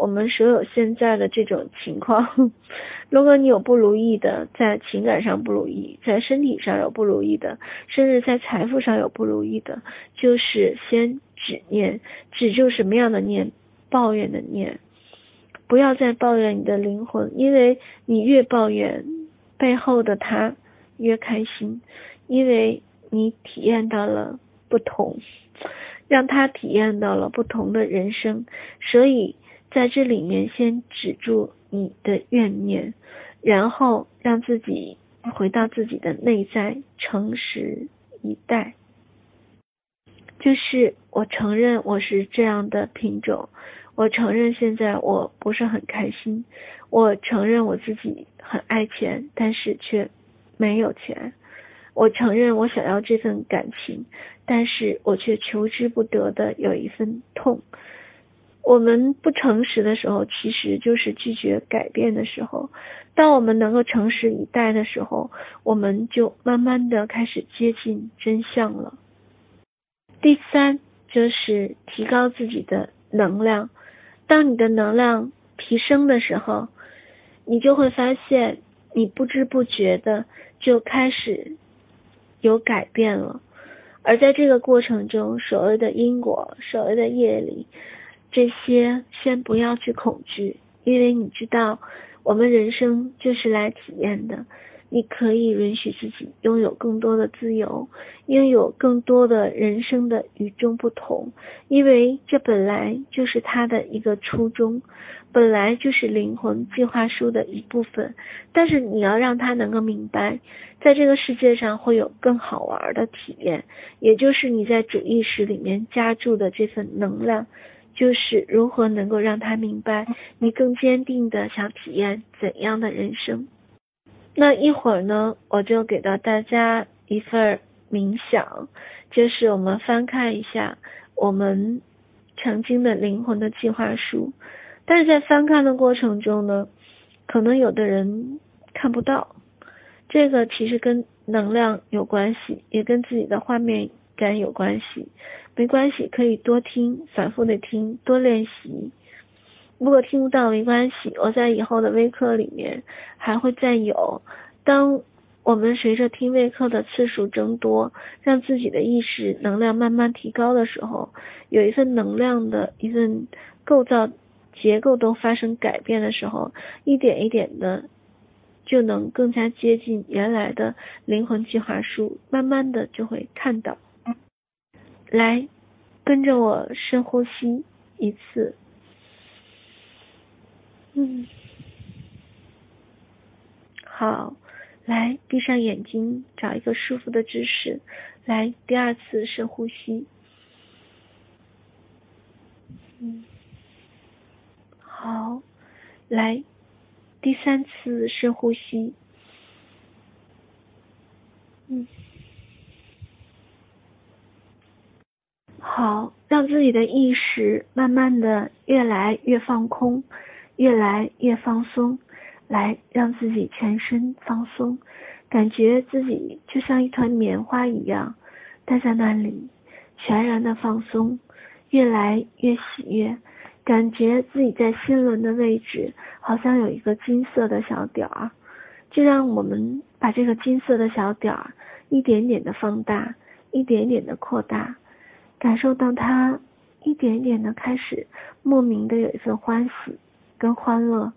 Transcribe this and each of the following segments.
我们所有现在的这种情况，如果你有不如意的，在情感上不如意，在身体上有不如意的，甚至在财富上有不如意的，就是先止念，止住什么样的念？抱怨的念，不要再抱怨你的灵魂，因为你越抱怨，背后的他越开心，因为你体验到了不同。让他体验到了不同的人生，所以在这里面先止住你的怨念，然后让自己回到自己的内在，诚实以待。就是我承认我是这样的品种，我承认现在我不是很开心，我承认我自己很爱钱，但是却没有钱。我承认我想要这份感情，但是我却求之不得的有一份痛。我们不诚实的时候，其实就是拒绝改变的时候。当我们能够诚实以待的时候，我们就慢慢的开始接近真相了。第三就是提高自己的能量。当你的能量提升的时候，你就会发现，你不知不觉的就开始。有改变了，而在这个过程中，所谓的因果，所谓的业力，这些先不要去恐惧，因为你知道，我们人生就是来体验的。你可以允许自己拥有更多的自由，拥有更多的人生的与众不同，因为这本来就是他的一个初衷，本来就是灵魂计划书的一部分。但是你要让他能够明白，在这个世界上会有更好玩的体验，也就是你在主意识里面加注的这份能量，就是如何能够让他明白，你更坚定的想体验怎样的人生。那一会儿呢，我就给到大家一份冥想，就是我们翻看一下我们曾经的灵魂的计划书。但是在翻看的过程中呢，可能有的人看不到，这个其实跟能量有关系，也跟自己的画面感有关系。没关系，可以多听，反复的听，多练习。如果听不到没关系，我在以后的微课里面还会再有。当我们随着听微课的次数增多，让自己的意识能量慢慢提高的时候，有一份能量的一份构造结构都发生改变的时候，一点一点的就能更加接近原来的灵魂计划书，慢慢的就会看到。来，跟着我深呼吸一次。嗯，好，来闭上眼睛，找一个舒服的姿势，来第二次深呼吸。嗯，好，来第三次深呼吸。好，让自己的意识慢慢的越来越放空。越来越放松，来让自己全身放松，感觉自己就像一团棉花一样，待在那里，全然的放松，越来越喜悦，感觉自己在心轮的位置，好像有一个金色的小点儿，就让我们把这个金色的小点儿一点点的放大，一点点的扩大，感受到它一点点的开始莫名的有一份欢喜。跟欢乐，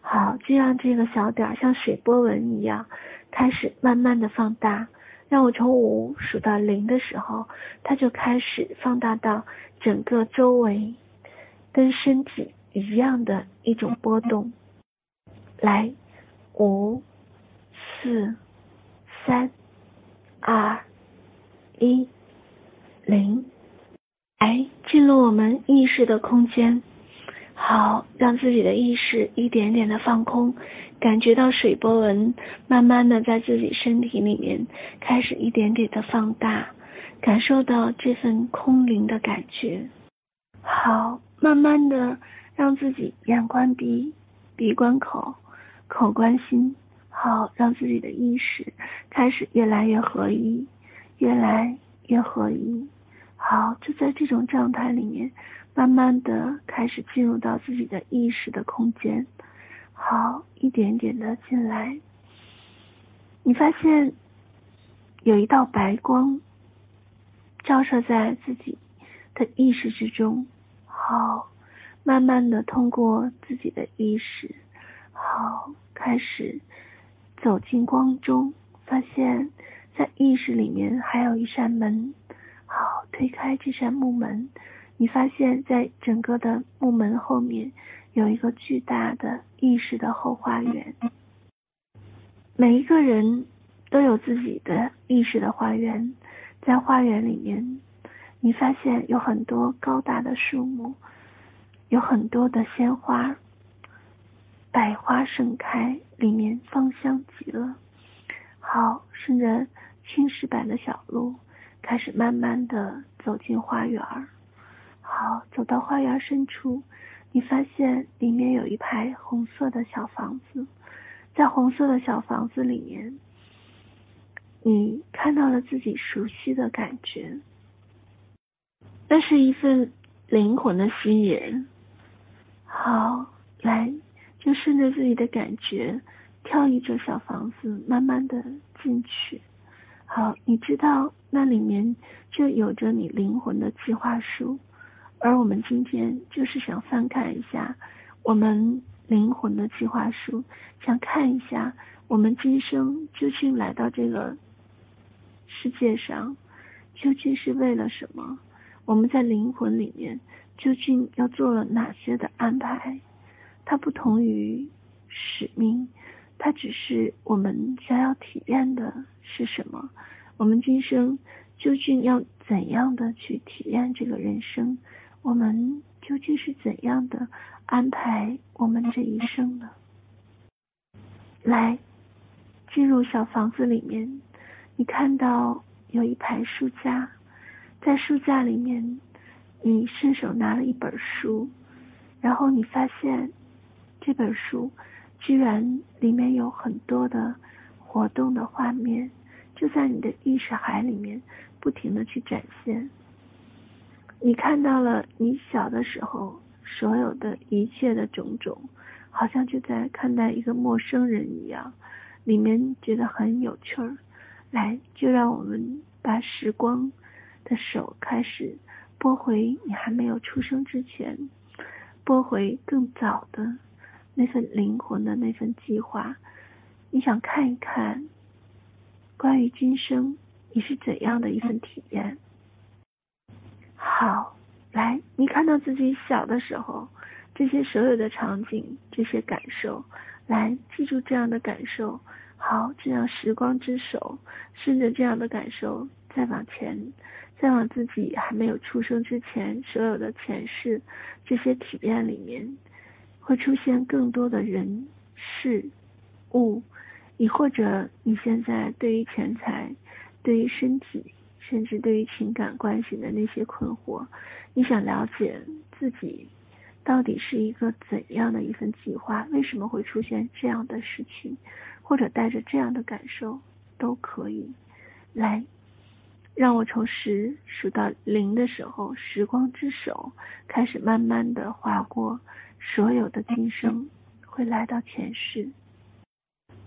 好，就让这个小点儿像水波纹一样，开始慢慢的放大。让我从五数到零的时候，它就开始放大到整个周围，跟身体一样的一种波动。来，五、四、三、二、一、零，来，进入我们意识的空间。好，让自己的意识一点点的放空，感觉到水波纹慢慢的在自己身体里面开始一点点的放大，感受到这份空灵的感觉。好，慢慢的让自己眼观鼻，鼻观口，口观心。好，让自己的意识开始越来越合一，越来越合一。好，就在这种状态里面。慢慢的开始进入到自己的意识的空间，好，一点点的进来。你发现有一道白光照射在自己的意识之中，好，慢慢的通过自己的意识，好，开始走进光中，发现在意识里面还有一扇门，好，推开这扇木门。你发现在整个的木门后面有一个巨大的意识的后花园。每一个人都有自己的意识的花园，在花园里面，你发现有很多高大的树木，有很多的鲜花，百花盛开，里面芳香极了。好，顺着青石板的小路，开始慢慢的走进花园。好，走到花园深处，你发现里面有一排红色的小房子，在红色的小房子里面，你看到了自己熟悉的感觉，那是一份灵魂的吸引。好，来，就顺着自己的感觉，跳一着小房子，慢慢的进去。好，你知道那里面就有着你灵魂的计划书。而我们今天就是想翻看一下我们灵魂的计划书，想看一下我们今生究竟来到这个世界上，究竟是为了什么？我们在灵魂里面究竟要做了哪些的安排？它不同于使命，它只是我们想要体验的是什么？我们今生究竟要怎样的去体验这个人生？我们究竟是怎样的安排我们这一生呢？来，进入小房子里面，你看到有一排书架，在书架里面，你伸手拿了一本书，然后你发现这本书居然里面有很多的活动的画面，就在你的意识海里面不停地去展现。你看到了你小的时候所有的一切的种种，好像就在看待一个陌生人一样，里面觉得很有趣儿。来，就让我们把时光的手开始拨回你还没有出生之前，拨回更早的那份灵魂的那份计划。你想看一看关于今生你是怎样的一份体验？好，来，你看到自己小的时候，这些所有的场景，这些感受，来，记住这样的感受。好，这样时光之手，顺着这样的感受，再往前，再往自己还没有出生之前所有的前世这些体验里面，会出现更多的人事物，亦或者你现在对于钱财，对于身体。甚至对于情感关系的那些困惑，你想了解自己到底是一个怎样的一份计划？为什么会出现这样的事情？或者带着这样的感受都可以。来，让我从十数到零的时候，时光之手开始慢慢的划过所有的今生，会来到前世，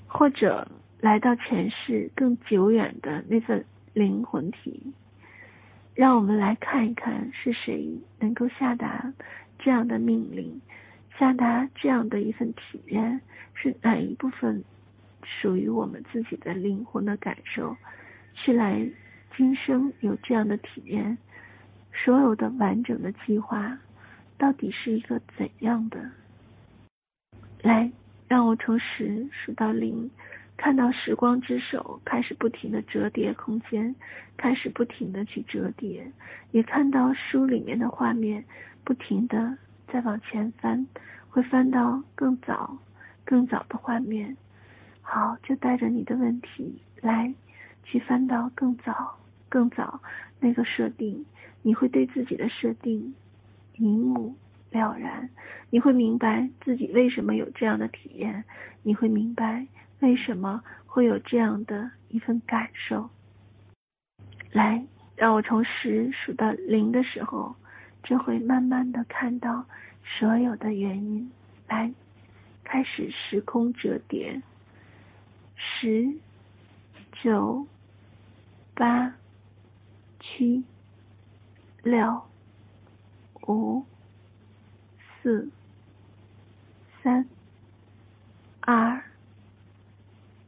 或者来到前世更久远的那份。灵魂体，让我们来看一看是谁能够下达这样的命令，下达这样的一份体验，是哪一部分属于我们自己的灵魂的感受，去来今生有这样的体验，所有的完整的计划到底是一个怎样的？来，让我从十数到零。看到时光之手开始不停的折叠空间，开始不停的去折叠，也看到书里面的画面不停的在往前翻，会翻到更早、更早的画面。好，就带着你的问题来，去翻到更早、更早那个设定，你会对自己的设定一目了然，你会明白自己为什么有这样的体验，你会明白。为什么会有这样的一份感受？来，让我从十数到零的时候，就会慢慢的看到所有的原因。来，开始时空折叠，十、九、八、七、六、五、四、三、二、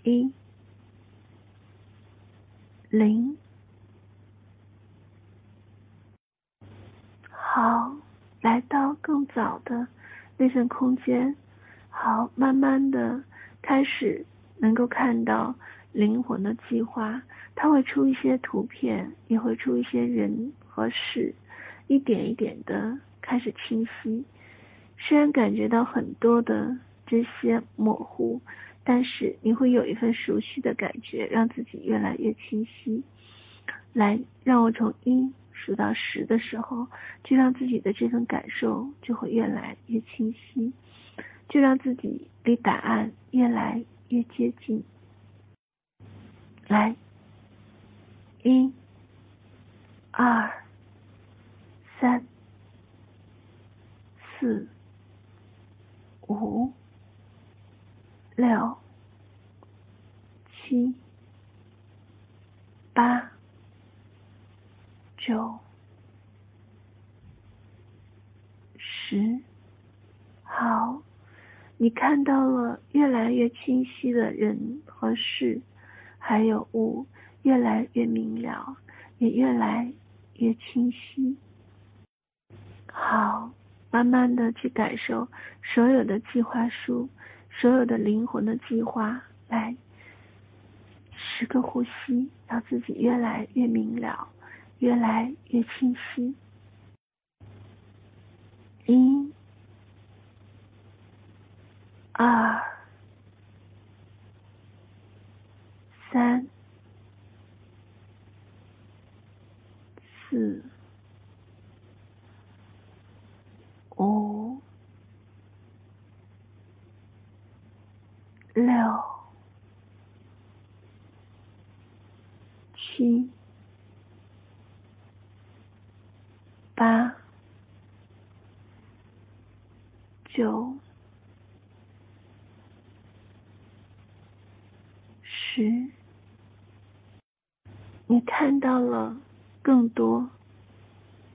一、零。好，来到更早的那份空间。好，慢慢的开始能够看到灵魂的计划，它会出一些图片，也会出一些人和事，一点一点的开始清晰。虽然感觉到很多的这些模糊，但是你会有一份熟悉的感觉，让自己越来越清晰。来，让我从一。数到十的时候，就让自己的这份感受就会越来越清晰，就让自己离答案越来越接近。来，一、二、三、四、五、六、七、八。九、十，好，你看到了越来越清晰的人和事，还有物，越来越明了，也越来越清晰。好，慢慢的去感受所有的计划书，所有的灵魂的计划，来，十个呼吸，让自己越来越明了。越来越清晰。一、二、三、四、五、六、七。八、九、十，你看到了更多，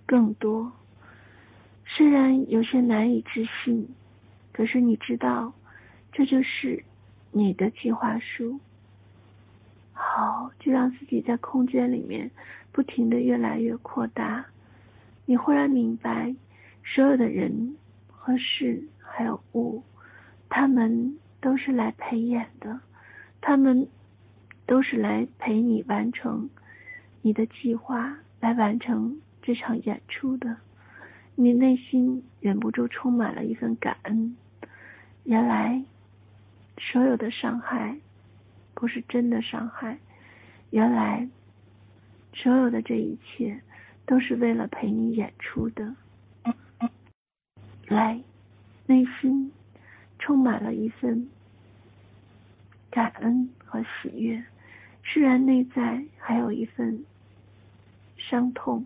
更多。虽然有些难以置信，可是你知道，这就是你的计划书。好，就让自己在空间里面不停的越来越扩大。你忽然明白，所有的人和事还有物，他们都是来陪演的，他们都是来陪你完成你的计划，来完成这场演出的。你内心忍不住充满了一份感恩。原来，所有的伤害不是真的伤害。原来，所有的这一切。都是为了陪你演出的。来，内心充满了一份感恩和喜悦，虽然内在还有一份伤痛，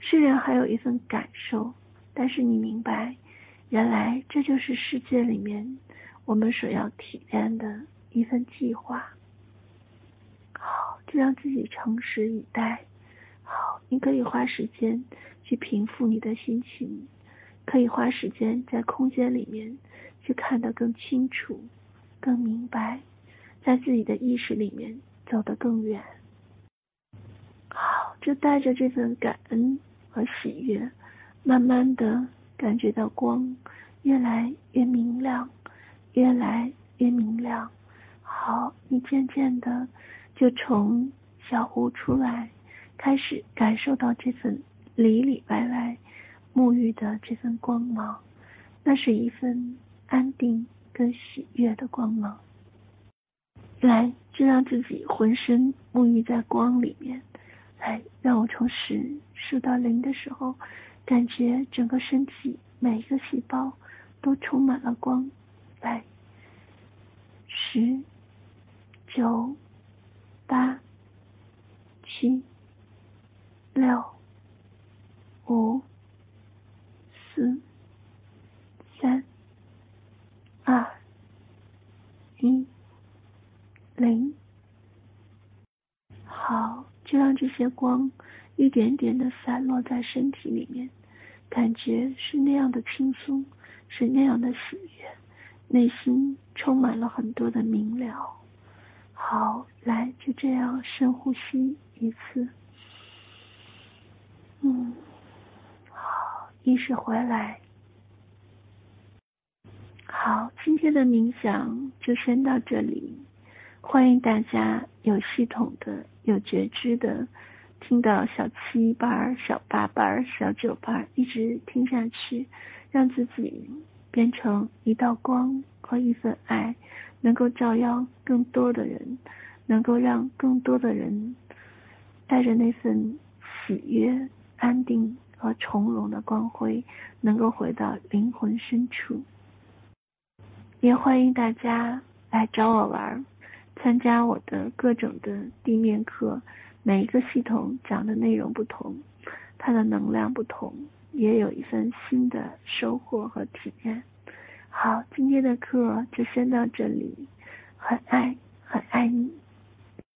虽然还有一份感受，但是你明白，原来这就是世界里面我们所要体验的一份计划。好，就让自己诚实以待。好，你可以花时间去平复你的心情，可以花时间在空间里面去看得更清楚、更明白，在自己的意识里面走得更远。好，就带着这份感恩和喜悦，慢慢的感觉到光越来越明亮，越来越明亮。好，你渐渐的就从小屋出来。开始感受到这份里里外外沐浴的这份光芒，那是一份安定跟喜悦的光芒。来，就让自己浑身沐浴在光里面。来，让我从十数到零的时候，感觉整个身体每一个细胞都充满了光。来，十、九、八、七。六、五、四、三、二、一、零。好，就让这些光一点点的散落在身体里面，感觉是那样的轻松，是那样的喜悦，内心充满了很多的明了。好，来，就这样深呼吸一次。嗯，好，意识回来。好，今天的冥想就先到这里。欢迎大家有系统的、有觉知的，听到小七班、小八班、小九班，一直听下去，让自己变成一道光和一份爱，能够照耀更多的人，能够让更多的人带着那份喜悦。安定和从容的光辉，能够回到灵魂深处。也欢迎大家来找我玩儿，参加我的各种的地面课。每一个系统讲的内容不同，它的能量不同，也有一份新的收获和体验。好，今天的课就先到这里，很爱，很爱你。